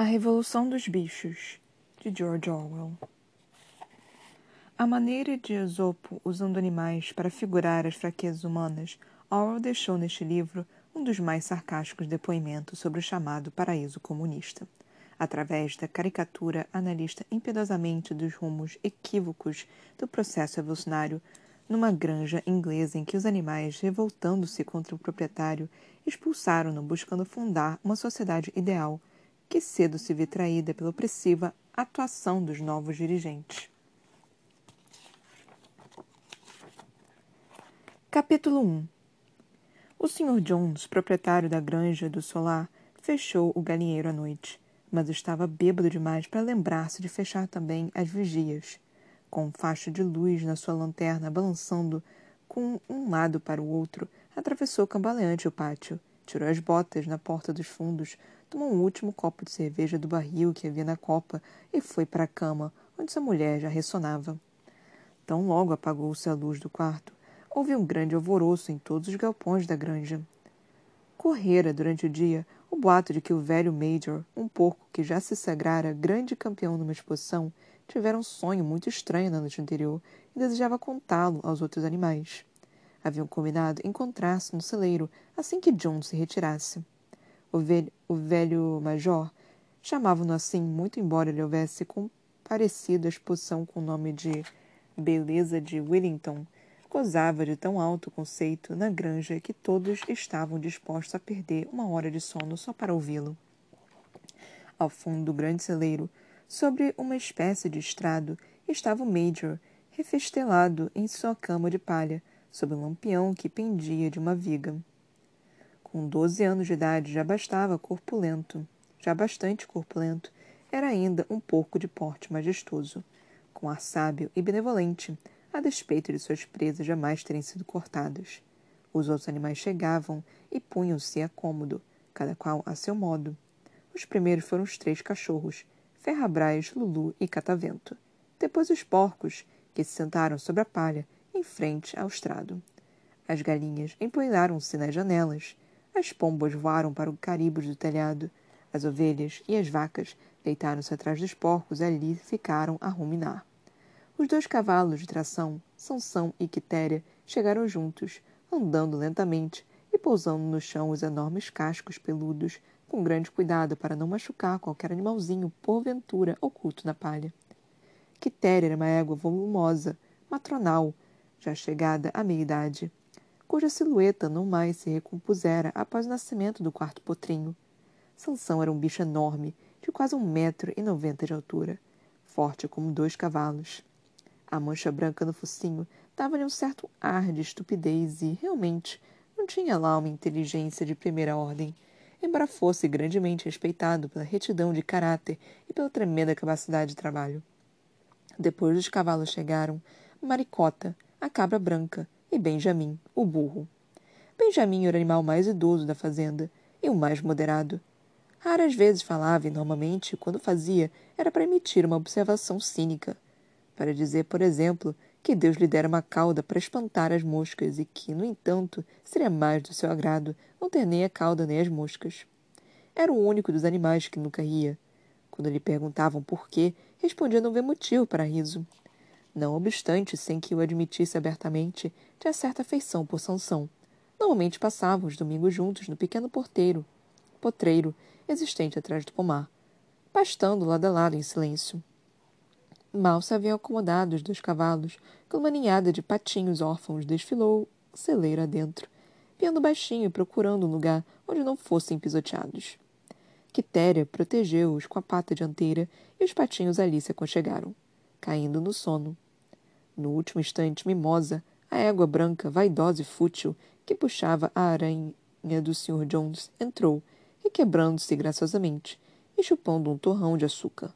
A Revolução dos Bichos, de George Orwell. A maneira de Esopo usando animais para figurar as fraquezas humanas, Orwell deixou neste livro um dos mais sarcásticos depoimentos sobre o chamado paraíso comunista. Através da caricatura, analista impiedosamente dos rumos equívocos do processo evolucionário numa granja inglesa em que os animais, revoltando-se contra o proprietário, expulsaram-no buscando fundar uma sociedade ideal que cedo se vê traída pela opressiva atuação dos novos dirigentes. Capítulo 1 O Sr. Jones, proprietário da granja do solar, fechou o galinheiro à noite, mas estava bêbado demais para lembrar-se de fechar também as vigias. Com um facho de luz na sua lanterna balançando com um lado para o outro, atravessou cambaleante o pátio, tirou as botas na porta dos fundos, tomou um último copo de cerveja do barril que havia na copa e foi para a cama, onde sua mulher já ressonava. Tão logo apagou-se a luz do quarto, houve um grande alvoroço em todos os galpões da granja. Correra durante o dia o boato de que o velho Major, um porco que já se sagrara grande campeão numa exposição, tivera um sonho muito estranho na noite anterior e desejava contá-lo aos outros animais. Haviam combinado encontrar-se no celeiro assim que John se retirasse. O velho, o velho major, chamavam-no assim, muito embora ele houvesse comparecido à exposição com o nome de Beleza de Wellington, gozava de tão alto conceito na granja que todos estavam dispostos a perder uma hora de sono só para ouvi-lo. Ao fundo do grande celeiro, sobre uma espécie de estrado, estava o Major, refestelado em sua cama de palha, sob um lampião que pendia de uma viga. Com doze anos de idade já bastava corpulento, já bastante corpulento, era ainda um porco de porte majestoso, com ar sábio e benevolente, a despeito de suas presas jamais terem sido cortadas. Os outros animais chegavam e punham-se a cômodo, cada qual a seu modo. Os primeiros foram os três cachorros, Ferrabras, Lulu e Catavento. Depois os porcos, que se sentaram sobre a palha, em frente ao estrado. As galinhas empoeiraram-se nas janelas, as pombas voaram para o caribos do telhado. As ovelhas e as vacas deitaram-se atrás dos porcos e ali ficaram a ruminar. Os dois cavalos de tração, Sansão e Quitéria, chegaram juntos, andando lentamente e pousando no chão os enormes cascos peludos, com grande cuidado para não machucar qualquer animalzinho porventura oculto na palha. Quitéria era uma égua volumosa, matronal, já chegada à meia-idade cuja silhueta não mais se recompusera após o nascimento do quarto potrinho. Sansão era um bicho enorme, de quase um metro e noventa de altura, forte como dois cavalos. A mancha branca no focinho dava-lhe um certo ar de estupidez e, realmente, não tinha lá uma inteligência de primeira ordem, embora fosse grandemente respeitado pela retidão de caráter e pela tremenda capacidade de trabalho. Depois dos cavalos chegaram Maricota, a cabra branca, e Benjamin, o burro. Benjamin era o animal mais idoso da fazenda e o mais moderado. Raras vezes falava e, normalmente, quando fazia, era para emitir uma observação cínica. Para dizer, por exemplo, que Deus lhe dera uma cauda para espantar as moscas e que, no entanto, seria mais do seu agrado não ter nem a cauda nem as moscas. Era o único dos animais que nunca ria. Quando lhe perguntavam por quê, respondia não ver motivo para riso. Não obstante, sem que o admitisse abertamente, tinha certa afeição por Sansão. Normalmente passavam os domingos juntos no pequeno porteiro, potreiro, existente atrás do pomar, pastando lado a lado em silêncio. Mal se haviam acomodado os dois cavalos, quando uma ninhada de patinhos órfãos desfilou celeiro adentro, piando baixinho e procurando um lugar onde não fossem pisoteados. Quitéria protegeu-os com a pata dianteira e os patinhos ali se aconchegaram caindo no sono. No último instante, Mimosa, a égua branca, vaidosa e fútil, que puxava a aranha do Sr. Jones, entrou, requebrando-se graciosamente e chupando um torrão de açúcar.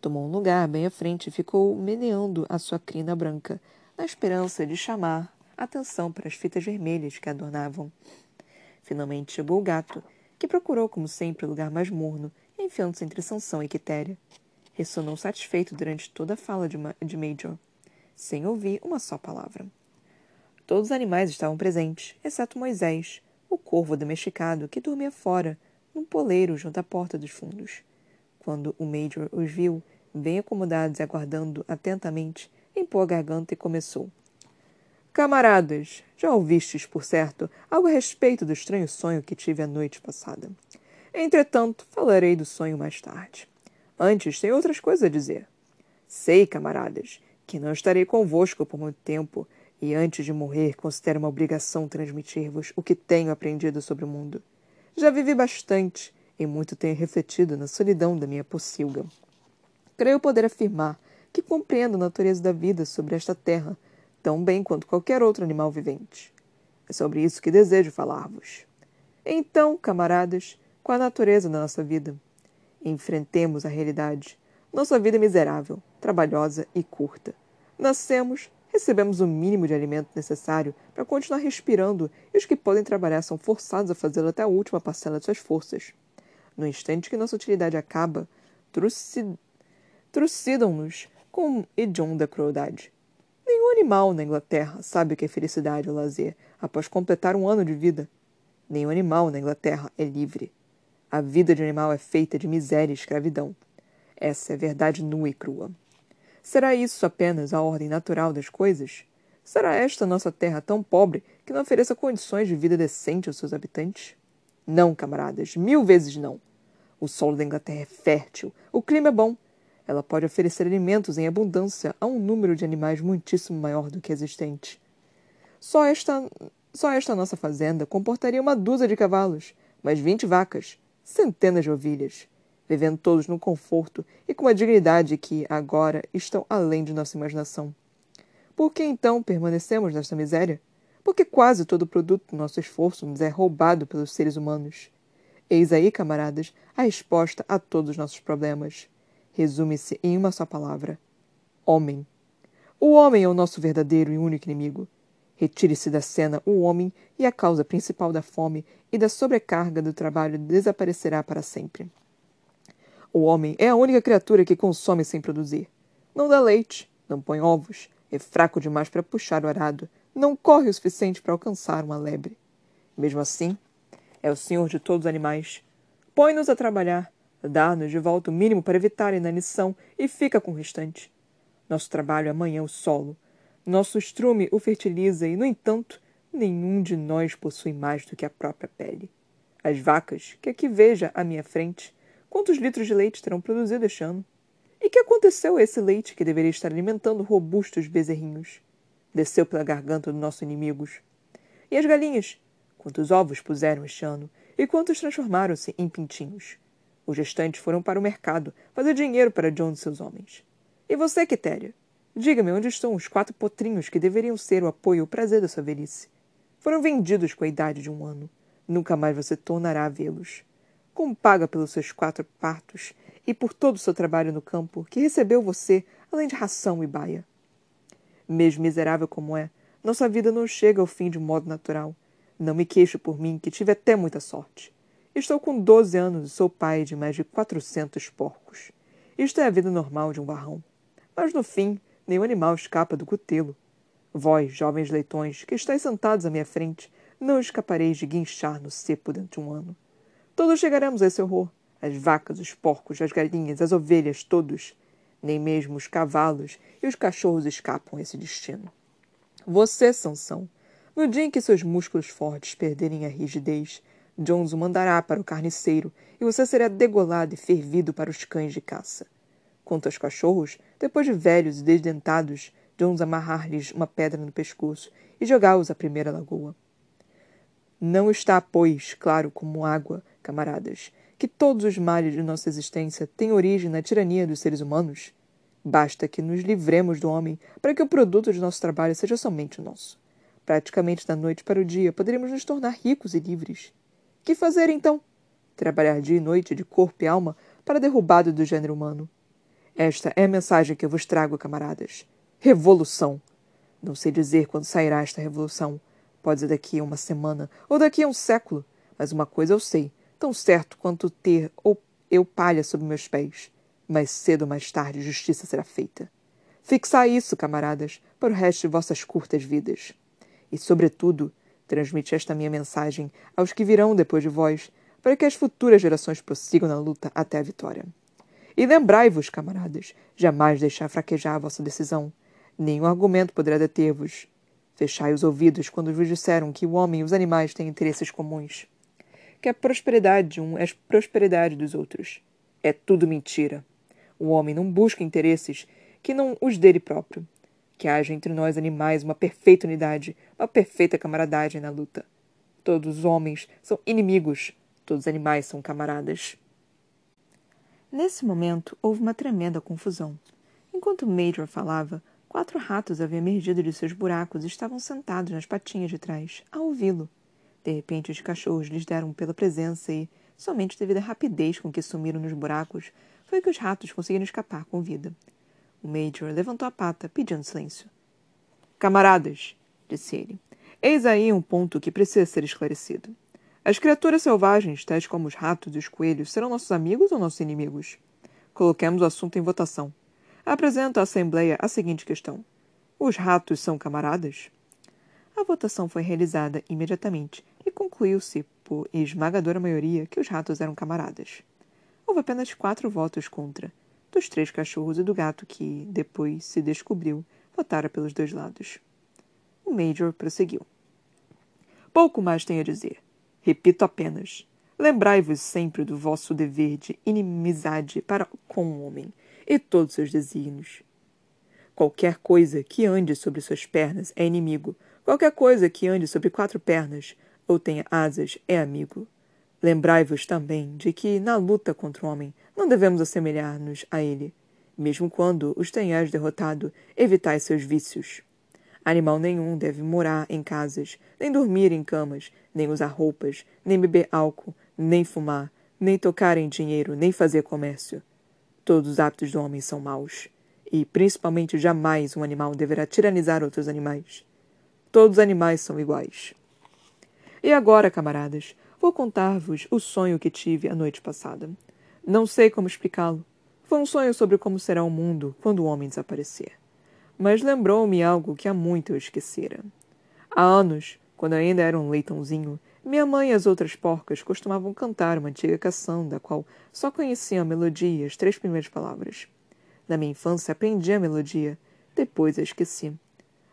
Tomou um lugar bem à frente e ficou meneando a sua crina branca, na esperança de chamar atenção para as fitas vermelhas que adornavam. Finalmente chegou o gato, que procurou, como sempre, o lugar mais morno, enfiando-se entre Sansão e Quitéria ressonou satisfeito durante toda a fala de, de Major, sem ouvir uma só palavra. Todos os animais estavam presentes, exceto Moisés, o corvo domesticado que dormia fora, num poleiro junto à porta dos fundos. Quando o Major os viu, bem acomodados e aguardando atentamente, empou a garganta e começou. Camaradas, já ouvistes, por certo, algo a respeito do estranho sonho que tive a noite passada. Entretanto, falarei do sonho mais tarde. Antes, tenho outras coisas a dizer. Sei, camaradas, que não estarei convosco por muito tempo, e antes de morrer, considero uma obrigação transmitir-vos o que tenho aprendido sobre o mundo. Já vivi bastante, e muito tenho refletido na solidão da minha pocilga. Creio poder afirmar que compreendo a natureza da vida sobre esta terra tão bem quanto qualquer outro animal vivente. É sobre isso que desejo falar-vos. Então, camaradas, qual a natureza da nossa vida? Enfrentemos a realidade. Nossa vida é miserável, trabalhosa e curta. Nascemos, recebemos o mínimo de alimento necessário para continuar respirando e os que podem trabalhar são forçados a fazê-lo até a última parcela de suas forças. No instante que nossa utilidade acaba, trucidam-nos com hedionda crueldade. Nenhum animal na Inglaterra sabe o que é felicidade ou lazer após completar um ano de vida. Nenhum animal na Inglaterra é livre. A vida de animal é feita de miséria e escravidão. Essa é a verdade nua e crua. Será isso apenas a ordem natural das coisas? Será esta nossa terra tão pobre que não ofereça condições de vida decente aos seus habitantes? Não, camaradas, mil vezes não. O solo da Inglaterra é fértil, o clima é bom, ela pode oferecer alimentos em abundância a um número de animais muitíssimo maior do que existente. Só esta, só esta nossa fazenda comportaria uma dúzia de cavalos, mais vinte vacas, centenas de ovelhas, vivendo todos no conforto e com uma dignidade que, agora, estão além de nossa imaginação. Por que então permanecemos nesta miséria? Porque quase todo o produto do nosso esforço nos é roubado pelos seres humanos. Eis aí, camaradas, a resposta a todos os nossos problemas resume-se em uma só palavra: homem. O homem é o nosso verdadeiro e único inimigo. Retire-se da cena o homem e a causa principal da fome e da sobrecarga do trabalho desaparecerá para sempre. O homem é a única criatura que consome sem produzir. Não dá leite, não põe ovos, é fraco demais para puxar o arado, não corre o suficiente para alcançar uma lebre. Mesmo assim, é o senhor de todos os animais. Põe-nos a trabalhar, Dá-nos de volta o mínimo para evitar a inanição e fica com o restante. Nosso trabalho é amanhã o solo. Nosso estrume o fertiliza e, no entanto, nenhum de nós possui mais do que a própria pele. As vacas, que aqui veja à minha frente, quantos litros de leite terão produzido este ano? E que aconteceu a esse leite que deveria estar alimentando robustos bezerrinhos? Desceu pela garganta dos nossos inimigos. E as galinhas? Quantos ovos puseram este ano? E quantos transformaram-se em pintinhos? Os restantes foram para o mercado fazer dinheiro para John e seus homens. E você, Quitéria? Diga-me onde estão os quatro potrinhos que deveriam ser o apoio e o prazer da sua velhice. Foram vendidos com a idade de um ano. Nunca mais você tornará a vê-los. Como paga pelos seus quatro partos e por todo o seu trabalho no campo, que recebeu você, além de ração e baia? Mesmo miserável como é, nossa vida não chega ao fim de modo natural. Não me queixo por mim, que tive até muita sorte. Estou com 12 anos e sou pai de mais de 400 porcos. Isto é a vida normal de um barrão. Mas no fim, nenhum animal escapa do cutelo. Vós, jovens leitões, que estáis sentados à minha frente, não escapareis de guinchar no cepo de um ano. Todos chegaremos a esse horror. As vacas, os porcos, as galinhas, as ovelhas, todos. Nem mesmo os cavalos e os cachorros escapam a esse destino. Você, Sansão, no dia em que seus músculos fortes perderem a rigidez, Jones o mandará para o carniceiro e você será degolado e fervido para os cães de caça. Quanto aos cachorros, depois de velhos e desdentados, Jones amarrar-lhes uma pedra no pescoço e jogá-los à primeira lagoa. Não está, pois, claro como água, camaradas, que todos os males de nossa existência têm origem na tirania dos seres humanos? Basta que nos livremos do homem para que o produto de nosso trabalho seja somente nosso. Praticamente da noite para o dia poderíamos nos tornar ricos e livres. Que fazer então? Trabalhar dia e noite de corpo e alma para a derrubada do gênero humano. Esta é a mensagem que eu vos trago, camaradas. Revolução. Não sei dizer quando sairá esta revolução. Pode ser daqui a uma semana ou daqui a um século. Mas uma coisa eu sei, tão certo quanto ter ou eu palha sob meus pés. Mais cedo ou mais tarde justiça será feita. Fixai isso, camaradas, para o resto de vossas curtas vidas. E, sobretudo, Transmite esta minha mensagem aos que virão depois de vós, para que as futuras gerações prossigam na luta até a vitória. E lembrai-vos, camaradas, jamais deixar fraquejar a vossa decisão. Nenhum argumento poderá deter-vos. Fechai os ouvidos quando vos disseram que o homem e os animais têm interesses comuns. Que a prosperidade de um é a prosperidade dos outros. É tudo mentira. O homem não busca interesses que não os dele próprio. Que haja entre nós animais uma perfeita unidade, uma perfeita camaradagem na luta. Todos os homens são inimigos, todos os animais são camaradas. Nesse momento, houve uma tremenda confusão. Enquanto Major falava, quatro ratos haviam emergido de seus buracos e estavam sentados nas patinhas de trás, a ouvi-lo. De repente, os cachorros lhes deram pela presença e, somente devido à rapidez com que sumiram nos buracos, foi que os ratos conseguiram escapar com vida. O Major levantou a pata, pedindo silêncio. Camaradas, disse ele, eis aí um ponto que precisa ser esclarecido. As criaturas selvagens, tais como os ratos e os coelhos, serão nossos amigos ou nossos inimigos? Coloquemos o assunto em votação. Apresento à Assembleia a seguinte questão: Os ratos são camaradas? A votação foi realizada imediatamente e concluiu-se, por esmagadora maioria, que os ratos eram camaradas. Houve apenas quatro votos contra, dos três cachorros e do gato que, depois se descobriu, votara pelos dois lados. O Major prosseguiu. Pouco mais tenho a dizer. Repito apenas: lembrai-vos sempre do vosso dever de inimizade para com o homem e todos seus desígnios. Qualquer coisa que ande sobre suas pernas é inimigo. Qualquer coisa que ande sobre quatro pernas ou tenha asas é amigo. Lembrai-vos também de que, na luta contra o homem, não devemos assemelhar-nos a ele. Mesmo quando os tenhais derrotado, evitai seus vícios. Animal nenhum deve morar em casas, nem dormir em camas, nem usar roupas, nem beber álcool, nem fumar, nem tocar em dinheiro, nem fazer comércio. Todos os hábitos do homem são maus. E, principalmente, jamais um animal deverá tiranizar outros animais. Todos os animais são iguais. E agora, camaradas, Vou contar-vos o sonho que tive a noite passada. Não sei como explicá-lo. Foi um sonho sobre como será o mundo quando o homem desaparecer. Mas lembrou-me algo que há muito eu esquecera. Há anos, quando ainda era um leitãozinho, minha mãe e as outras porcas costumavam cantar uma antiga canção da qual só conheciam a melodia e as três primeiras palavras. Na minha infância aprendi a melodia, depois a esqueci.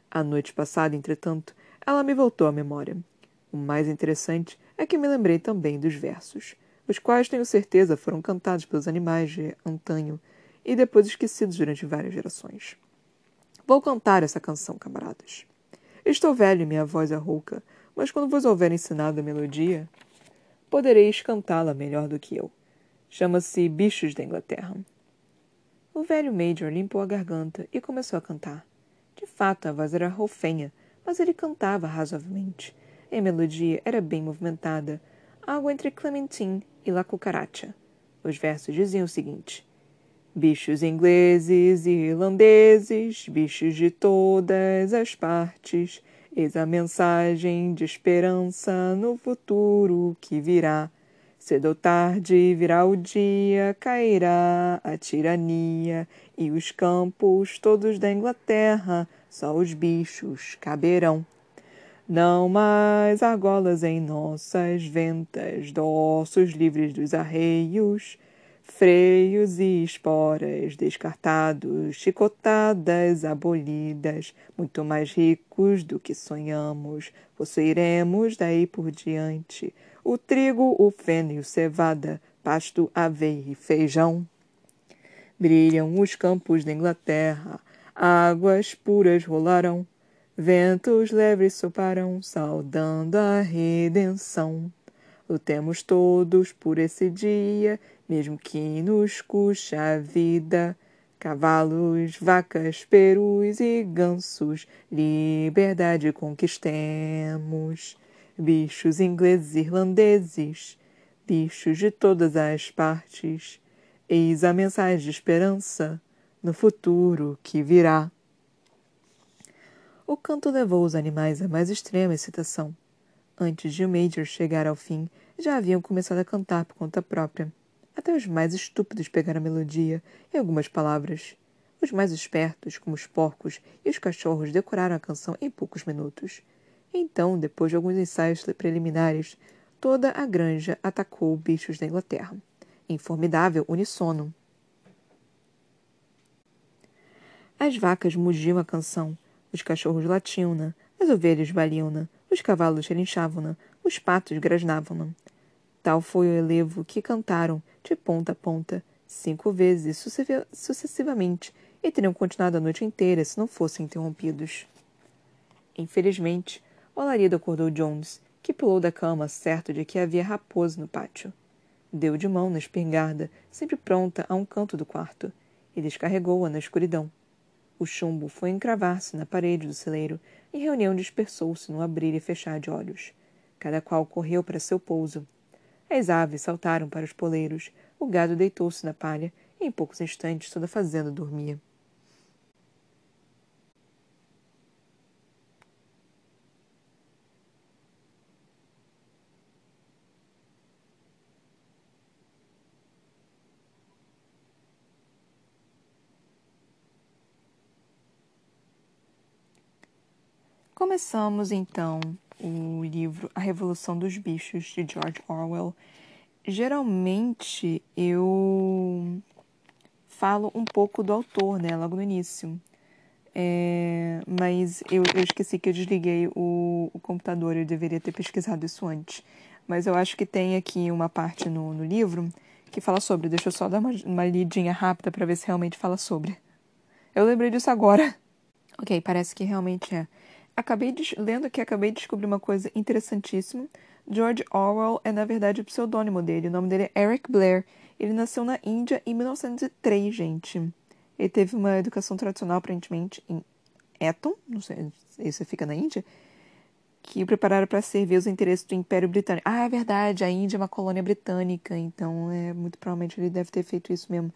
A noite passada, entretanto, ela me voltou à memória. O mais interessante é que me lembrei também dos versos, os quais tenho certeza foram cantados pelos animais de antanho e depois esquecidos durante várias gerações. Vou cantar essa canção, camaradas. Estou velho e minha voz é rouca, mas quando vos houver ensinado a melodia, podereis cantá-la melhor do que eu. Chama-se Bichos da Inglaterra. O velho Major limpou a garganta e começou a cantar. De fato, a voz era roufenha, mas ele cantava razoavelmente e a melodia era bem movimentada, algo entre Clementine e La Cucaracha. Os versos diziam o seguinte: Bichos ingleses e irlandeses, bichos de todas as partes, eis a mensagem de esperança no futuro que virá. Cedo ou tarde virá o dia, cairá a tirania, e os campos todos da Inglaterra, só os bichos caberão. Não mais argolas em nossas ventas, dorsos livres dos arreios, freios e esporas descartados, chicotadas abolidas, muito mais ricos do que sonhamos, possuiremos daí por diante o trigo, o feno e o cevada, pasto, aveia e feijão. Brilham os campos da Inglaterra, águas puras rolarão Ventos leves soparão, saudando a redenção. Lutemos todos por esse dia, mesmo que nos custe a vida. Cavalos, vacas, perus e gansos, liberdade conquistemos. Bichos ingleses irlandeses, bichos de todas as partes. Eis a mensagem de esperança no futuro que virá. O canto levou os animais à mais extrema excitação. Antes de o Major chegar ao fim, já haviam começado a cantar por conta própria. Até os mais estúpidos pegaram a melodia e algumas palavras. Os mais espertos, como os porcos e os cachorros, decoraram a canção em poucos minutos. Então, depois de alguns ensaios preliminares, toda a granja atacou bichos da Inglaterra, em formidável unissono. As vacas mugiam a canção, os cachorros latiam-na, as ovelhas baliam-na, os cavalos relinchavam-na, os patos grasnavam-na. Tal foi o elevo que cantaram, de ponta a ponta, cinco vezes sucessivamente, e teriam continuado a noite inteira se não fossem interrompidos. Infelizmente, o alarido acordou Jones, que pulou da cama certo de que havia raposa no pátio. Deu de mão na espingarda, sempre pronta a um canto do quarto, e descarregou-a na escuridão. O chumbo foi encravar-se na parede do celeiro e a reunião dispersou-se no abrir e fechar de olhos. Cada qual correu para seu pouso. As aves saltaram para os poleiros, o gado deitou-se na palha e em poucos instantes toda a fazenda dormia. Começamos então o livro A Revolução dos Bichos de George Orwell. Geralmente eu falo um pouco do autor, né, logo no início. É, mas eu, eu, esqueci que eu desliguei o, o, computador, eu deveria ter pesquisado isso antes. Mas eu acho que tem aqui uma parte no, no livro que fala sobre. Deixa eu só dar uma, uma lidinha rápida para ver se realmente fala sobre. Eu lembrei disso agora. Ok, parece que realmente é acabei de, lendo aqui, acabei de descobrir uma coisa interessantíssima. George Orwell é, na verdade, o pseudônimo dele. O nome dele é Eric Blair. Ele nasceu na Índia em 1903, gente. Ele teve uma educação tradicional, aparentemente, em Eton, não sei, isso fica na Índia, que o prepararam para servir os interesses do Império Britânico. Ah, é verdade, a Índia é uma colônia britânica, então é muito provavelmente ele deve ter feito isso mesmo.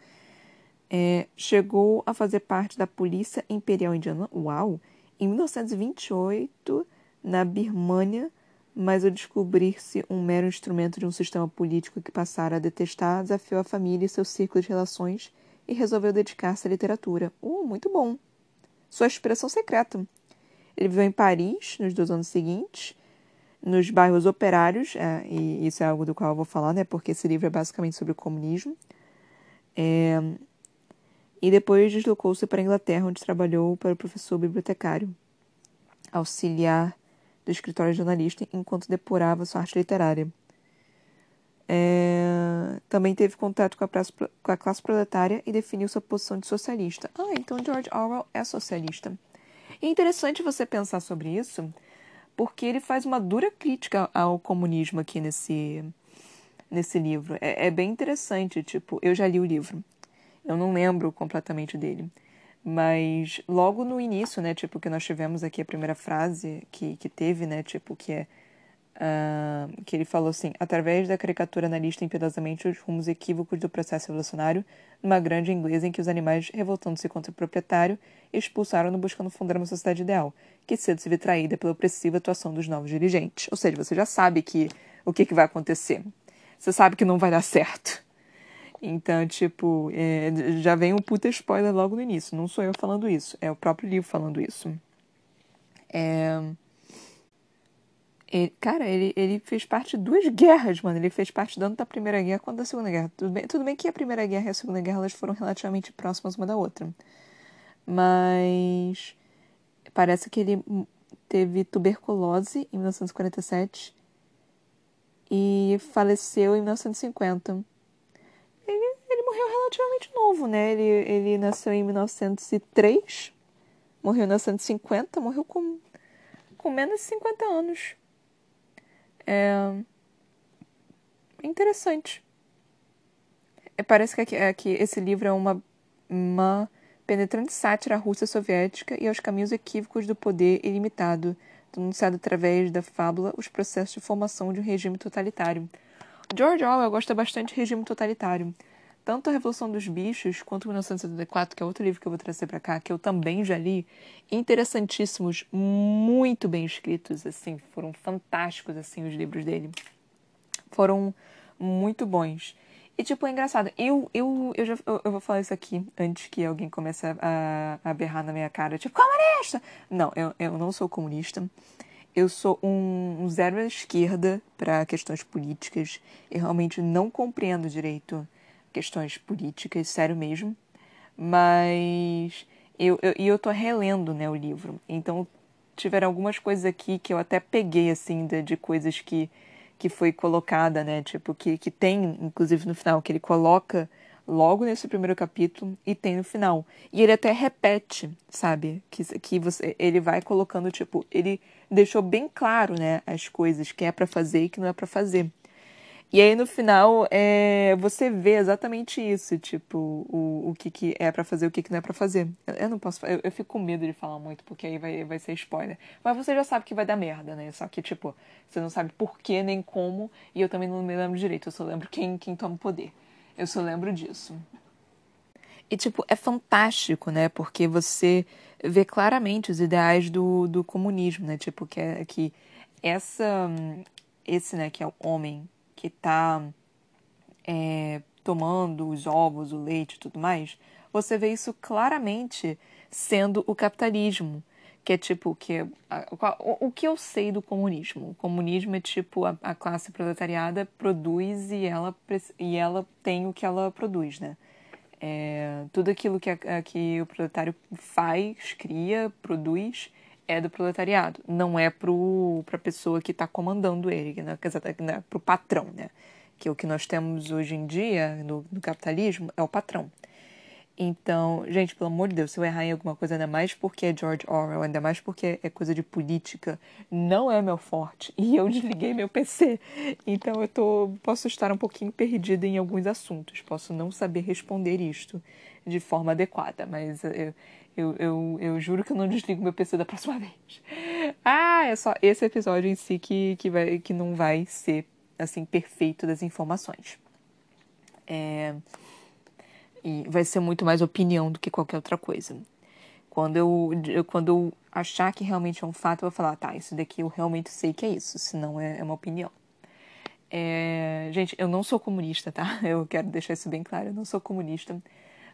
É, chegou a fazer parte da Polícia Imperial Indiana. Uau! Em 1928 na Birmânia, mas ao descobrir-se um mero instrumento de um sistema político que passara a detestar, desafiou a família e seu círculo de relações e resolveu dedicar-se à literatura. Uh, muito bom! Sua inspiração secreta. Ele viveu em Paris nos dois anos seguintes, nos bairros operários, é, e isso é algo do qual eu vou falar, né, porque esse livro é basicamente sobre o comunismo. É, e depois deslocou-se para a Inglaterra, onde trabalhou para o professor bibliotecário, auxiliar do escritório jornalista, enquanto depurava sua arte literária. É... Também teve contato com a, praça, com a, classe proletária e definiu sua posição de socialista. Ah, então George Orwell é socialista. é interessante você pensar sobre isso, porque ele faz uma dura crítica ao comunismo aqui nesse, nesse livro. É, é bem interessante, tipo, eu já li o livro. Eu não lembro completamente dele. Mas logo no início, né, tipo, que nós tivemos aqui a primeira frase que, que teve, né, tipo, que é. Uh, que ele falou assim: através da caricatura analista impiedosamente os rumos equívocos do processo revolucionário, numa grande inglesa em que os animais, revoltando-se contra o proprietário, expulsaram-no buscando fundar uma sociedade ideal, que cedo se vê traída pela opressiva atuação dos novos dirigentes. Ou seja, você já sabe que o que, que vai acontecer. Você sabe que não vai dar certo. Então, tipo, é, já vem um puta spoiler logo no início. Não sou eu falando isso, é o próprio livro falando isso. É... Ele, cara, ele, ele fez parte de duas guerras, mano. Ele fez parte tanto da Primeira Guerra quanto da Segunda Guerra. Tudo bem, tudo bem que a Primeira Guerra e a Segunda Guerra elas foram relativamente próximas uma da outra. Mas parece que ele teve tuberculose em 1947 e faleceu em 1950 morreu relativamente novo, né? Ele, ele nasceu em 1903, morreu em 1950, morreu com, com menos de 50 anos. É interessante. É, parece que, é, que esse livro é uma, uma penetrante sátira à Rússia soviética e aos caminhos equívocos do poder ilimitado, denunciado através da fábula os processos de formação de um regime totalitário. George Orwell gosta bastante de regime totalitário tanto a Revolução dos Bichos quanto 1974, que é outro livro que eu vou trazer para cá, que eu também já li, interessantíssimos, muito bem escritos, assim, foram fantásticos assim os livros dele. Foram muito bons. E tipo, é engraçado, eu eu eu já eu, eu vou falar isso aqui antes que alguém comece a, a berrar na minha cara, tipo, comunista. Não, eu, eu não sou comunista. Eu sou um, um zero à esquerda para questões políticas. Eu realmente não compreendo direito questões políticas, sério mesmo. Mas eu, eu, e eu tô relendo, né, o livro. Então, tiveram algumas coisas aqui que eu até peguei, assim, de, de coisas que, que foi colocada, né, tipo, que, que tem, inclusive no final, que ele coloca logo nesse primeiro capítulo e tem no final. E ele até repete, sabe? Que, que você, ele vai colocando, tipo, ele deixou bem claro, né, as coisas que é para fazer e que não é para fazer. E aí no final é, você vê exatamente isso, tipo, o, o que, que é para fazer o que, que não é para fazer. Eu, eu, não posso, eu, eu, fico com medo de falar muito, porque aí vai, vai ser spoiler. Mas você já sabe que vai dar merda, né? Só que, tipo, você não sabe por que nem como, e eu também não me lembro direito, eu só lembro quem, quem toma o poder. Eu só lembro disso. E, tipo, é fantástico, né? Porque você vê claramente os ideais do, do comunismo, né? Tipo, que é que essa, esse, né, que é o homem que está é, tomando os ovos, o leite e tudo mais, você vê isso claramente sendo o capitalismo. Que é tipo, que o, o que eu sei do comunismo? O comunismo é tipo a, a classe proletariada produz e ela, e ela tem o que ela produz, né? É, tudo aquilo que, a, que o proletário faz, cria, produz, é do proletariado, não é para a pessoa que está comandando ele, né? para o patrão, né? Que o que nós temos hoje em dia no, no, capitalismo é o patrão. Então, gente, pelo amor de Deus, se eu errar em alguma coisa, ainda mais porque é George Orwell, ainda mais porque é coisa de política, não é meu forte. E eu desliguei meu PC. Então eu tô, posso estar um pouquinho perdida em alguns assuntos, posso não saber responder isto de forma adequada, mas eu, eu, eu, eu juro que eu não desligo meu PC da próxima vez. Ah, é só esse episódio em si que, que, vai, que não vai ser assim perfeito das informações. É, e vai ser muito mais opinião do que qualquer outra coisa. Quando eu, eu, quando eu achar que realmente é um fato, eu vou falar, tá, isso daqui eu realmente sei que é isso, senão é, é uma opinião. É, gente, eu não sou comunista, tá? Eu quero deixar isso bem claro, eu não sou comunista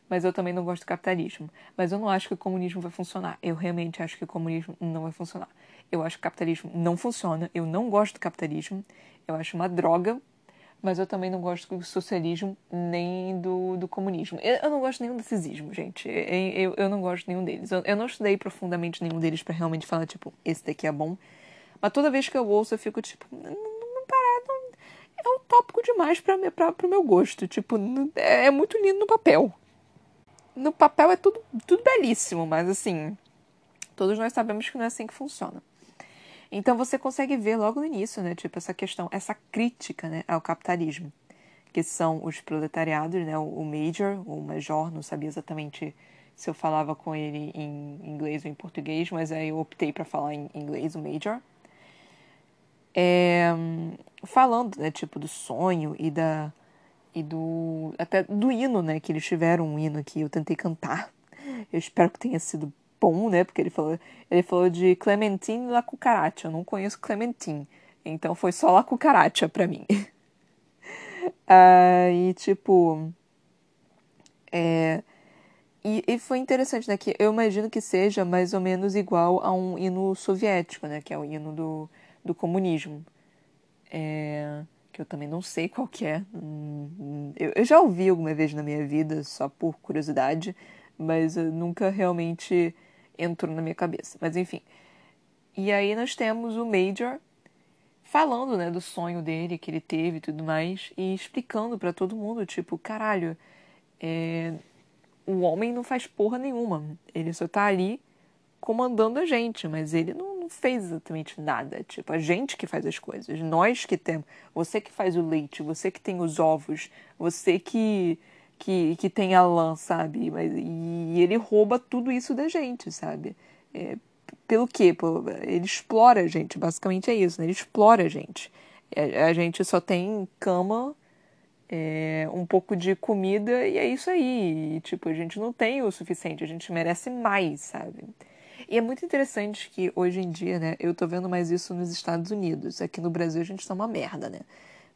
mas eu também não gosto do capitalismo. Mas eu não acho que o comunismo vai funcionar. Eu realmente acho que o comunismo não vai funcionar. Eu acho que o capitalismo não funciona. Eu não gosto do capitalismo. Eu acho uma droga. Mas eu também não gosto do socialismo nem do, do comunismo. Eu, eu não gosto nenhum desses ismos, gente. Eu, eu, eu, não gosto nenhum deles. Eu, eu não estudei profundamente nenhum deles para realmente falar, tipo, esse daqui é bom. Mas toda vez que eu ouço, eu fico, tipo, é utópico demais para o meu gosto. Tipo, é, é muito lindo no papel no papel é tudo, tudo belíssimo, mas assim, todos nós sabemos que não é assim que funciona. Então você consegue ver logo no início, né, tipo essa questão, essa crítica, né, ao capitalismo, que são os proletariados, né, o major, o major, não sabia exatamente se eu falava com ele em inglês ou em português, mas aí eu optei para falar em inglês, o major. É, falando, né, tipo do sonho e da e do até do hino, né, que eles tiveram um hino aqui, eu tentei cantar. Eu espero que tenha sido bom, né, porque ele falou, ele falou de Clementine La Cucaracha, eu não conheço Clementine, então foi só La Cucaracha para mim. uh, e tipo, é, e, e, foi interessante, né, que eu imagino que seja mais ou menos igual a um hino soviético, né, que é o hino do, do comunismo. É, que eu também não sei qual que é. Hum, eu, eu já ouvi alguma vez na minha vida, só por curiosidade, mas nunca realmente entrou na minha cabeça. Mas enfim. E aí nós temos o Major falando, né, do sonho dele que ele teve e tudo mais, e explicando para todo mundo, tipo, caralho, é... o homem não faz porra nenhuma. Ele só tá ali comandando a gente, mas ele não não fez exatamente nada. Tipo, a gente que faz as coisas. Nós que temos. Você que faz o leite, você que tem os ovos, você que, que, que tem a lã, sabe? Mas, e ele rouba tudo isso da gente, sabe? É, pelo quê? Ele explora a gente, basicamente é isso, né? Ele explora a gente. É, a gente só tem cama, é, um pouco de comida e é isso aí. E, tipo, a gente não tem o suficiente, a gente merece mais, sabe? E é muito interessante que hoje em dia, né, eu tô vendo mais isso nos Estados Unidos. Aqui no Brasil a gente tá uma merda, né?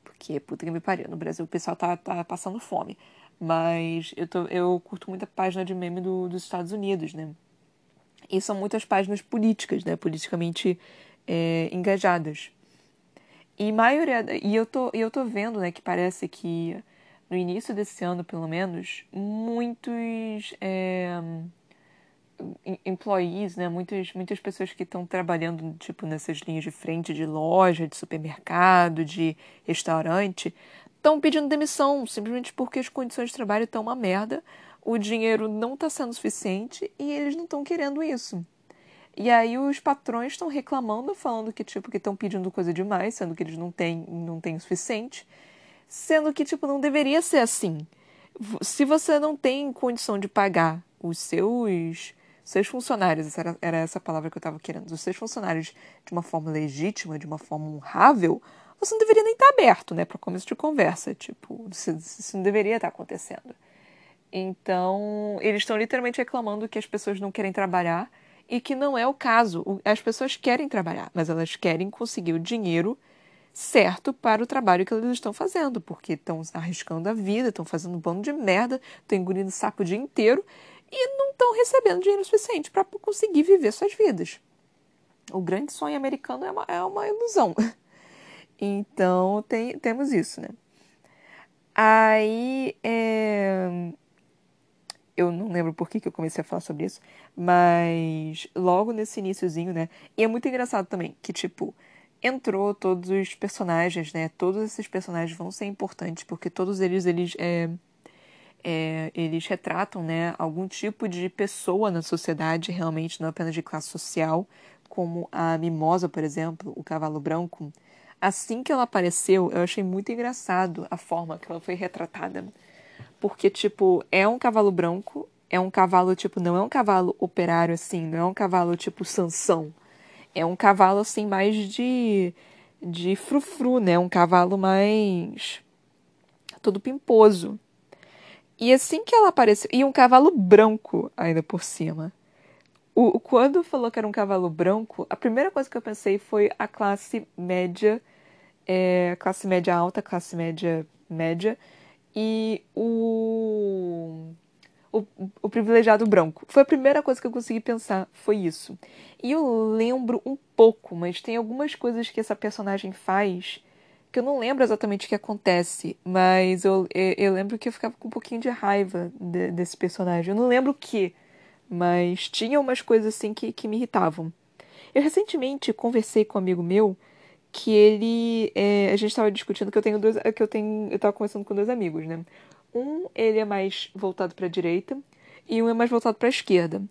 Porque, puta que me pariu, no Brasil o pessoal tá, tá passando fome. Mas eu, tô, eu curto muita página de meme do, dos Estados Unidos, né? E são muitas páginas políticas, né? Politicamente é, engajadas. E maioria. E eu tô, eu tô vendo, né, que parece que no início desse ano, pelo menos, muitos. É, employees, né? Muitas, muitas pessoas que estão trabalhando, tipo, nessas linhas de frente de loja, de supermercado, de restaurante, estão pedindo demissão simplesmente porque as condições de trabalho estão uma merda, o dinheiro não está sendo suficiente e eles não estão querendo isso. E aí os patrões estão reclamando, falando que tipo que estão pedindo coisa demais, sendo que eles não têm, não têm o suficiente, sendo que tipo não deveria ser assim. Se você não tem condição de pagar os seus seus funcionários, era, era essa palavra que eu estava querendo, os seus funcionários de uma forma legítima, de uma forma honrável, você não deveria nem estar tá aberto, né, para começo de conversa, tipo, isso, isso não deveria estar tá acontecendo. Então, eles estão literalmente reclamando que as pessoas não querem trabalhar e que não é o caso. As pessoas querem trabalhar, mas elas querem conseguir o dinheiro certo para o trabalho que eles estão fazendo, porque estão arriscando a vida, estão fazendo um bando de merda, estão engolindo sapo o dia inteiro e não estão recebendo dinheiro suficiente para conseguir viver suas vidas. O grande sonho americano é uma, é uma ilusão. Então, tem, temos isso, né? Aí, é eu não lembro por que, que eu comecei a falar sobre isso, mas logo nesse iníciozinho, né? E é muito engraçado também que, tipo, entrou todos os personagens, né? Todos esses personagens vão ser importantes, porque todos eles, eles, é, é, eles retratam, né? Algum tipo de pessoa na sociedade, realmente, não apenas de classe social, como a Mimosa, por exemplo, o Cavalo Branco. Assim que ela apareceu, eu achei muito engraçado a forma que ela foi retratada porque, tipo, é um cavalo branco, é um cavalo, tipo, não é um cavalo operário, assim, não é um cavalo, tipo, Sansão. É um cavalo, assim, mais de, de frufru, né? Um cavalo mais... todo pimposo. E assim que ela apareceu... E um cavalo branco, ainda por cima. O, quando falou que era um cavalo branco, a primeira coisa que eu pensei foi a classe média, é, classe média alta, classe média média, e o, o, o privilegiado branco. Foi a primeira coisa que eu consegui pensar, foi isso. E eu lembro um pouco, mas tem algumas coisas que essa personagem faz que eu não lembro exatamente o que acontece, mas eu, eu, eu lembro que eu ficava com um pouquinho de raiva de, desse personagem. Eu não lembro o que, mas tinha umas coisas assim que, que me irritavam. Eu recentemente conversei com um amigo meu que ele. É, a gente estava discutindo que eu tenho dois. que eu tenho. Eu estava conversando com dois amigos, né? Um, ele é mais voltado para a direita e um é mais voltado para a esquerda.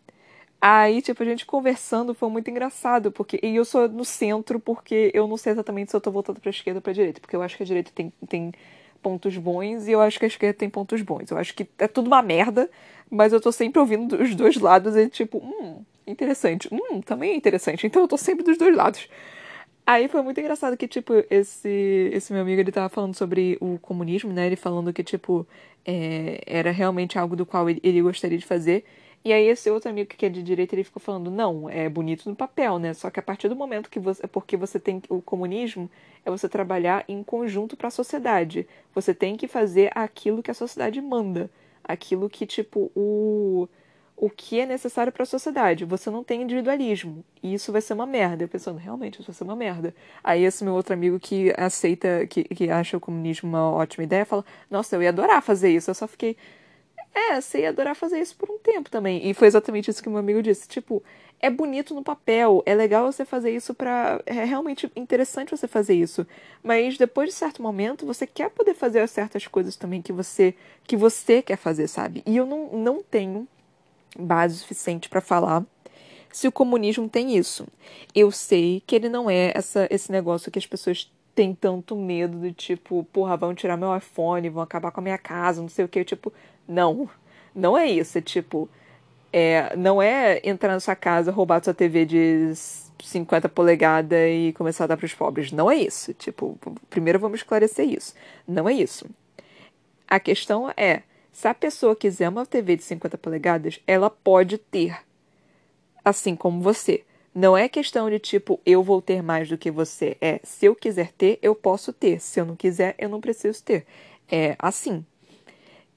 Aí, tipo, a gente conversando foi muito engraçado, porque. E eu sou no centro porque eu não sei exatamente se eu tô voltando pra esquerda ou pra direita, porque eu acho que a direita tem, tem pontos bons e eu acho que a esquerda tem pontos bons. Eu acho que é tudo uma merda, mas eu tô sempre ouvindo os dois lados e, tipo, hum, interessante. Hum, também é interessante. Então eu tô sempre dos dois lados. Aí foi muito engraçado que, tipo, esse, esse meu amigo, ele tava falando sobre o comunismo, né? Ele falando que, tipo, é, era realmente algo do qual ele, ele gostaria de fazer. E aí esse outro amigo que é de direita, ele ficou falando, não, é bonito no papel, né? Só que a partir do momento que você... Porque você tem... O comunismo é você trabalhar em conjunto para a sociedade. Você tem que fazer aquilo que a sociedade manda. Aquilo que, tipo, o o que é necessário para a sociedade. Você não tem individualismo. E isso vai ser uma merda. Eu pensando, realmente, isso vai ser uma merda. Aí esse meu outro amigo que aceita, que, que acha o comunismo uma ótima ideia, fala, nossa, eu ia adorar fazer isso. Eu só fiquei, é, você ia adorar fazer isso por um tempo também. E foi exatamente isso que meu amigo disse. Tipo, é bonito no papel, é legal você fazer isso para É realmente interessante você fazer isso. Mas depois de certo momento, você quer poder fazer certas coisas também que você que você quer fazer, sabe? E eu não, não tenho base suficiente para falar se o comunismo tem isso. Eu sei que ele não é essa, esse negócio que as pessoas têm tanto medo de tipo, porra, vão tirar meu iPhone, vão acabar com a minha casa, não sei o que. Tipo, não. Não é isso. É tipo, é, não é entrar na sua casa, roubar sua TV de 50 polegadas e começar a dar para os pobres. Não é isso. Tipo, primeiro vamos esclarecer isso. Não é isso. A questão é se a pessoa quiser uma TV de 50 polegadas, ela pode ter. Assim como você. Não é questão de tipo, eu vou ter mais do que você. É, se eu quiser ter, eu posso ter. Se eu não quiser, eu não preciso ter. É assim.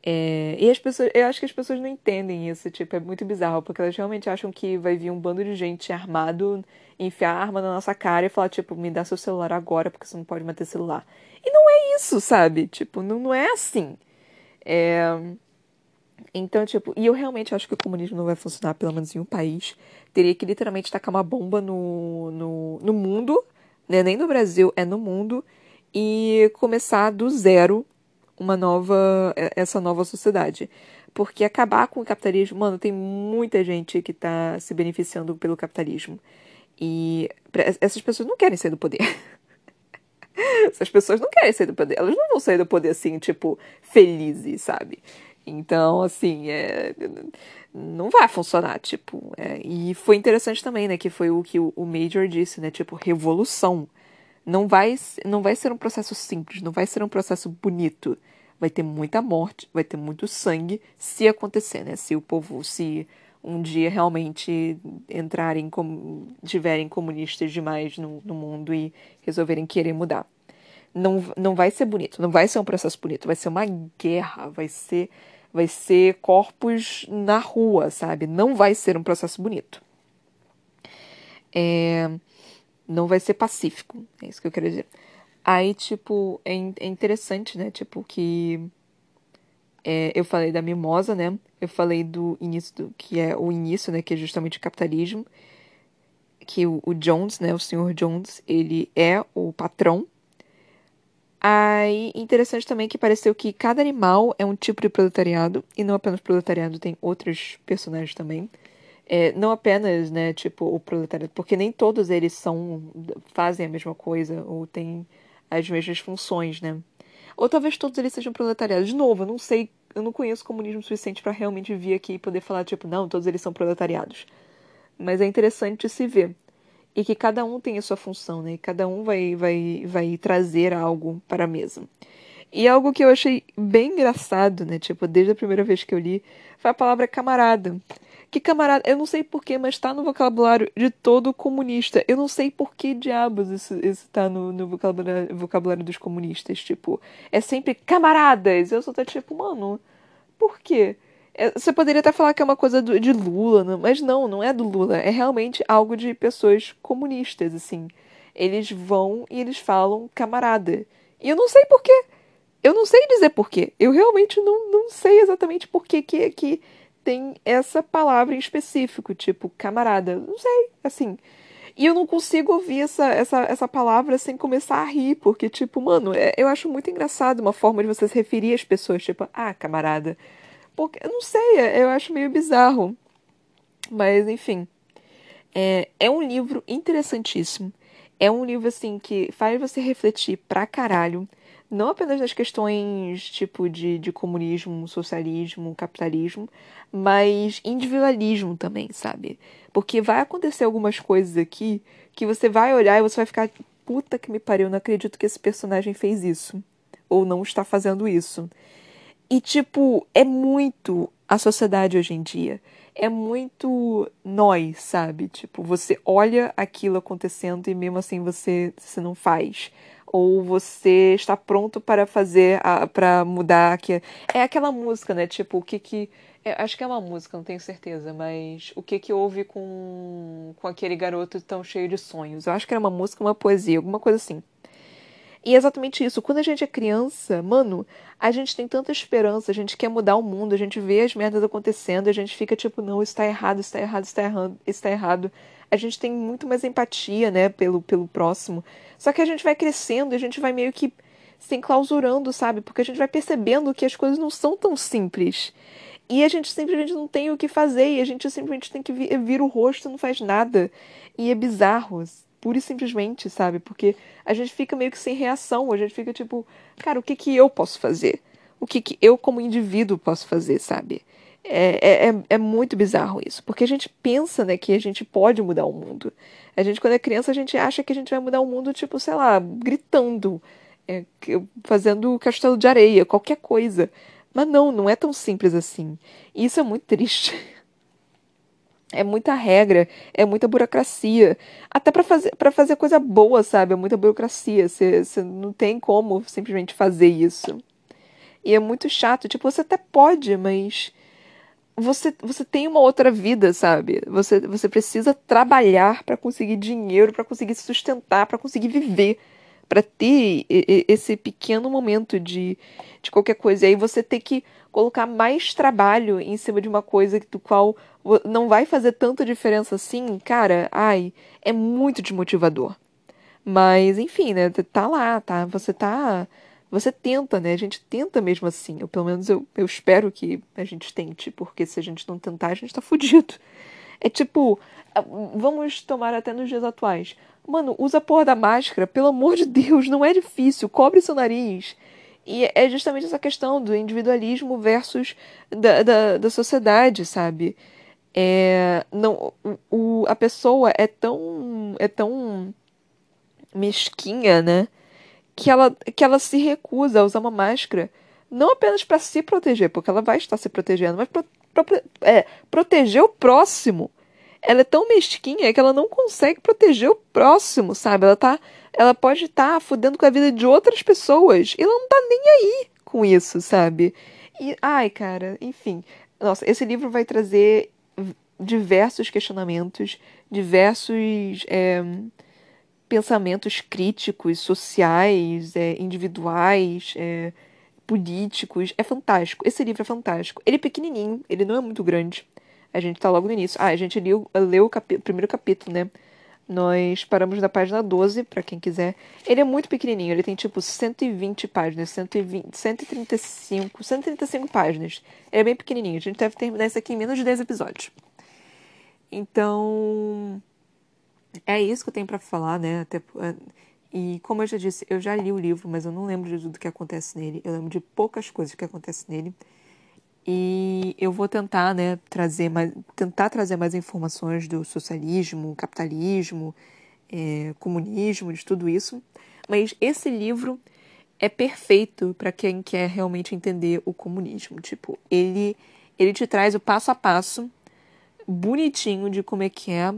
É, e as pessoas, eu acho que as pessoas não entendem isso, tipo, é muito bizarro, porque elas realmente acham que vai vir um bando de gente armado, enfiar arma na nossa cara e falar, tipo, me dá seu celular agora, porque você não pode manter celular. E não é isso, sabe? Tipo, não, não é assim. É... Então, tipo, e eu realmente acho que o comunismo não vai funcionar, pelo menos em um país. Teria que literalmente tacar uma bomba no, no, no mundo, né? Nem no Brasil, é no mundo, e começar do zero uma nova, essa nova sociedade. Porque acabar com o capitalismo, mano, tem muita gente que tá se beneficiando pelo capitalismo. E essas pessoas não querem sair do poder. essas pessoas não querem sair do poder. Elas não vão sair do poder assim, tipo, felizes, sabe? Então, assim, é, não vai funcionar, tipo. É, e foi interessante também, né? Que foi o que o Major disse, né? Tipo, revolução. Não vai, não vai ser um processo simples, não vai ser um processo bonito. Vai ter muita morte, vai ter muito sangue, se acontecer, né? Se o povo, se um dia realmente entrarem, com, tiverem comunistas demais no, no mundo e resolverem querer mudar. Não, não vai ser bonito, não vai ser um processo bonito, vai ser uma guerra, vai ser vai ser corpos na rua, sabe? Não vai ser um processo bonito. É, não vai ser pacífico, é isso que eu quero dizer. Aí, tipo, é, é interessante, né? Tipo, que é, eu falei da mimosa, né? Eu falei do início, do, que é o início, né? Que é justamente o capitalismo. Que o, o Jones, né? O senhor Jones, ele é o patrão Aí, interessante também que pareceu que cada animal é um tipo de proletariado, e não apenas proletariado, tem outros personagens também. É, não apenas, né, tipo, o proletariado, porque nem todos eles são, fazem a mesma coisa, ou têm as mesmas funções, né. Ou talvez todos eles sejam proletariados. De novo, eu não sei, eu não conheço comunismo suficiente para realmente vir aqui e poder falar, tipo, não, todos eles são proletariados. Mas é interessante se ver e que cada um tem a sua função, né? Cada um vai, vai, vai trazer algo para a mesa. E algo que eu achei bem engraçado, né? Tipo, desde a primeira vez que eu li, foi a palavra camarada. Que camarada, eu não sei porquê, mas está no vocabulário de todo comunista. Eu não sei por que diabos isso, isso tá no, no vocabulário, vocabulário dos comunistas. Tipo, é sempre camaradas. Eu só tô tipo, mano, por quê? É, você poderia até falar que é uma coisa do, de Lula, não, mas não, não é do Lula. É realmente algo de pessoas comunistas, assim. Eles vão e eles falam camarada. E eu não sei porquê. Eu não sei dizer porquê. Eu realmente não, não sei exatamente por que, que, que tem essa palavra em específico, tipo camarada. Não sei, assim. E eu não consigo ouvir essa, essa, essa palavra sem começar a rir, porque, tipo, mano, é, eu acho muito engraçado uma forma de você se referir às pessoas, tipo, ah, camarada. Porque, eu não sei, eu acho meio bizarro. Mas, enfim. É, é um livro interessantíssimo. É um livro, assim, que faz você refletir pra caralho. Não apenas nas questões, tipo, de, de comunismo, socialismo, capitalismo, mas individualismo também, sabe? Porque vai acontecer algumas coisas aqui que você vai olhar e você vai ficar, puta que me pariu, não acredito que esse personagem fez isso. Ou não está fazendo isso. E, tipo, é muito a sociedade hoje em dia. É muito nós, sabe? Tipo, você olha aquilo acontecendo e mesmo assim você, você não faz. Ou você está pronto para fazer, para mudar. Que é aquela música, né? Tipo, o que que. É, acho que é uma música, não tenho certeza, mas o que que houve com, com aquele garoto tão cheio de sonhos? Eu acho que era uma música, uma poesia, alguma coisa assim. E é exatamente isso. Quando a gente é criança, mano, a gente tem tanta esperança, a gente quer mudar o mundo, a gente vê as merdas acontecendo, a gente fica tipo, não, isso tá errado, isso tá errado, isso tá errado, isso tá errado. A gente tem muito mais empatia, né, pelo, pelo próximo. Só que a gente vai crescendo, a gente vai meio que se enclausurando, sabe? Porque a gente vai percebendo que as coisas não são tão simples. E a gente simplesmente não tem o que fazer, e a gente simplesmente tem que vir, o rosto e não faz nada. E é bizarro pura e simplesmente, sabe? Porque a gente fica meio que sem reação, a gente fica tipo, cara, o que que eu posso fazer? O que que eu como indivíduo posso fazer, sabe? É, é, é, é muito bizarro isso, porque a gente pensa, né, que a gente pode mudar o mundo. A gente, quando é criança, a gente acha que a gente vai mudar o mundo, tipo, sei lá, gritando, é, fazendo castelo de areia, qualquer coisa. Mas não, não é tão simples assim. E isso é muito triste. É muita regra, é muita burocracia. Até para fazer, pra fazer coisa boa, sabe? É muita burocracia. Você não tem como simplesmente fazer isso. E é muito chato. Tipo, você até pode, mas você, você tem uma outra vida, sabe? Você, você precisa trabalhar para conseguir dinheiro, para conseguir se sustentar, para conseguir viver. Para ter esse pequeno momento de, de qualquer coisa. E aí você ter que colocar mais trabalho em cima de uma coisa do qual não vai fazer tanta diferença assim, cara, ai, é muito desmotivador. Mas, enfim, né, tá lá, tá? Você tá. Você tenta, né? A gente tenta mesmo assim. Ou pelo menos eu, eu espero que a gente tente, porque se a gente não tentar, a gente tá fudido. É tipo, vamos tomar até nos dias atuais. Mano, usa a porra da máscara, pelo amor de Deus, não é difícil, cobre seu nariz. E é justamente essa questão do individualismo versus da, da, da sociedade, sabe? É, não, o, a pessoa é tão, é tão mesquinha, né? Que ela, que ela se recusa a usar uma máscara não apenas para se proteger, porque ela vai estar se protegendo, mas para é, proteger o próximo. Ela é tão mesquinha que ela não consegue proteger o próximo, sabe? Ela tá ela pode estar tá fudendo com a vida de outras pessoas. E ela não tá nem aí com isso, sabe? E, ai, cara, enfim. Nossa, esse livro vai trazer diversos questionamentos, diversos é, pensamentos críticos, sociais, é, individuais, é, políticos. É fantástico. Esse livro é fantástico. Ele é pequenininho, ele não é muito grande. A gente tá logo no início. Ah, a gente leu, leu o primeiro capítulo, né? Nós paramos na página 12, para quem quiser. Ele é muito pequenininho, ele tem tipo 120 páginas, 120, 135, 135 páginas. Ele é bem pequenininho, a gente deve terminar isso aqui em menos de 10 episódios. Então, é isso que eu tenho para falar, né? Até, é, e como eu já disse, eu já li o livro, mas eu não lembro de tudo que acontece nele. Eu lembro de poucas coisas que acontecem nele. E eu vou tentar, né, trazer mais, tentar trazer mais informações do socialismo, capitalismo, é, comunismo, de tudo isso. Mas esse livro é perfeito para quem quer realmente entender o comunismo. Tipo, ele ele te traz o passo a passo bonitinho de como é que é,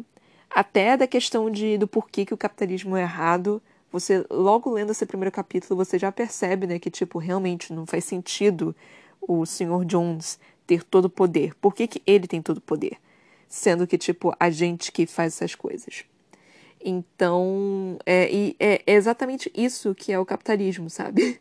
até da questão de do porquê que o capitalismo é errado. Você logo lendo esse primeiro capítulo, você já percebe, né, que tipo realmente não faz sentido o Sr. Jones ter todo o poder? Por que, que ele tem todo o poder? Sendo que, tipo, a gente que faz essas coisas. Então, é, é, exatamente isso que é o capitalismo, sabe?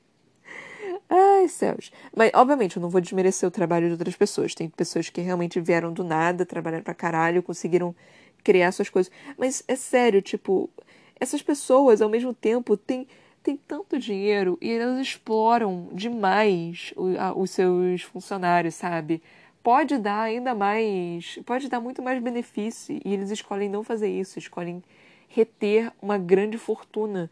Ai, céus. Mas, obviamente, eu não vou desmerecer o trabalho de outras pessoas. Tem pessoas que realmente vieram do nada, trabalharam pra caralho, conseguiram criar suas coisas. Mas é sério, tipo, essas pessoas, ao mesmo tempo, têm tem tanto dinheiro e elas exploram demais os seus funcionários, sabe? Pode dar ainda mais, pode dar muito mais benefício e eles escolhem não fazer isso, escolhem reter uma grande fortuna.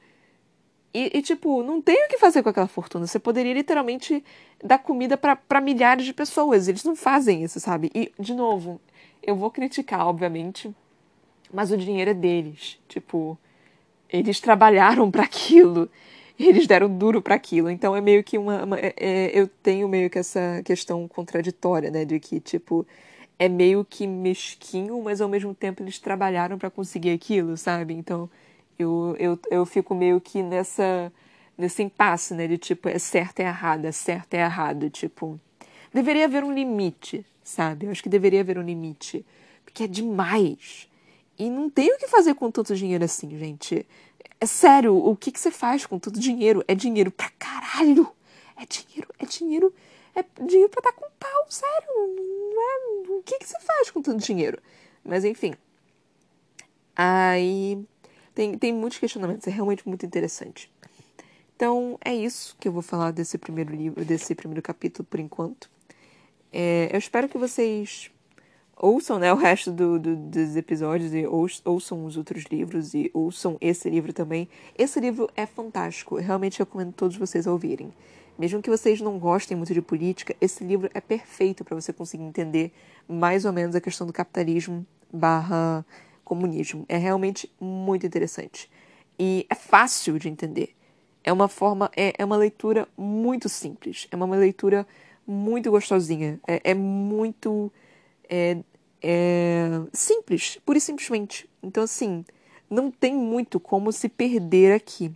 E, e tipo, não tem o que fazer com aquela fortuna. Você poderia literalmente dar comida para milhares de pessoas. Eles não fazem isso, sabe? E, de novo, eu vou criticar, obviamente, mas o dinheiro é deles. Tipo, eles trabalharam para aquilo. Eles deram duro para aquilo. Então é meio que uma. uma é, é, eu tenho meio que essa questão contraditória, né? De que, tipo, é meio que mesquinho, mas ao mesmo tempo eles trabalharam para conseguir aquilo, sabe? Então eu, eu, eu fico meio que nessa. Nesse impasse, né? De tipo, é certo é errado, é certo é errado. Tipo, deveria haver um limite, sabe? Eu acho que deveria haver um limite. Porque é demais. E não tem o que fazer com tanto dinheiro assim, gente. É sério, o que, que você faz com todo dinheiro? É dinheiro pra caralho. É dinheiro, é dinheiro, é dinheiro pra dar com pau, sério. Não é, o que, que você faz com tanto dinheiro? Mas enfim. Aí tem, tem muitos questionamentos, é realmente muito interessante. Então é isso que eu vou falar desse primeiro livro, desse primeiro capítulo por enquanto. É, eu espero que vocês ouçam né, o resto do, do, dos episódios e ouçam os outros livros e ouçam esse livro também. Esse livro é fantástico, eu realmente recomendo todos vocês ouvirem. Mesmo que vocês não gostem muito de política, esse livro é perfeito para você conseguir entender mais ou menos a questão do capitalismo barra comunismo. É realmente muito interessante. E é fácil de entender. É uma forma, é, é uma leitura muito simples. É uma leitura muito gostosinha. É, é muito é, é simples, pura e simplesmente. Então, assim, não tem muito como se perder aqui.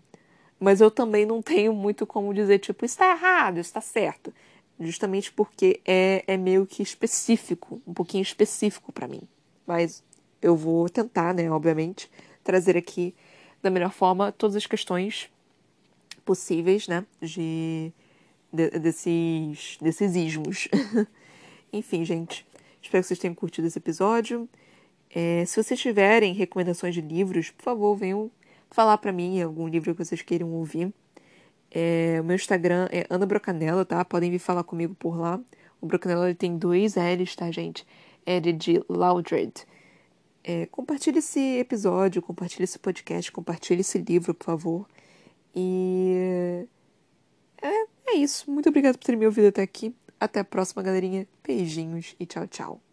Mas eu também não tenho muito como dizer, tipo, está errado, está certo. Justamente porque é, é meio que específico, um pouquinho específico para mim. Mas eu vou tentar, né, obviamente, trazer aqui da melhor forma todas as questões possíveis, né? De, de desses, desses ismos. Enfim, gente. Espero que vocês tenham curtido esse episódio. É, se vocês tiverem recomendações de livros, por favor, venham falar para mim algum livro que vocês queiram ouvir. É, o meu Instagram é Ana Brocanella, tá? Podem vir falar comigo por lá. O Brocanella tem dois L's, tá, gente? L de Loudred. É, compartilhe esse episódio, compartilhe esse podcast, compartilhe esse livro, por favor. E é, é isso. Muito obrigada por ter me ouvido até aqui. Até a próxima, galerinha. Beijinhos e tchau, tchau.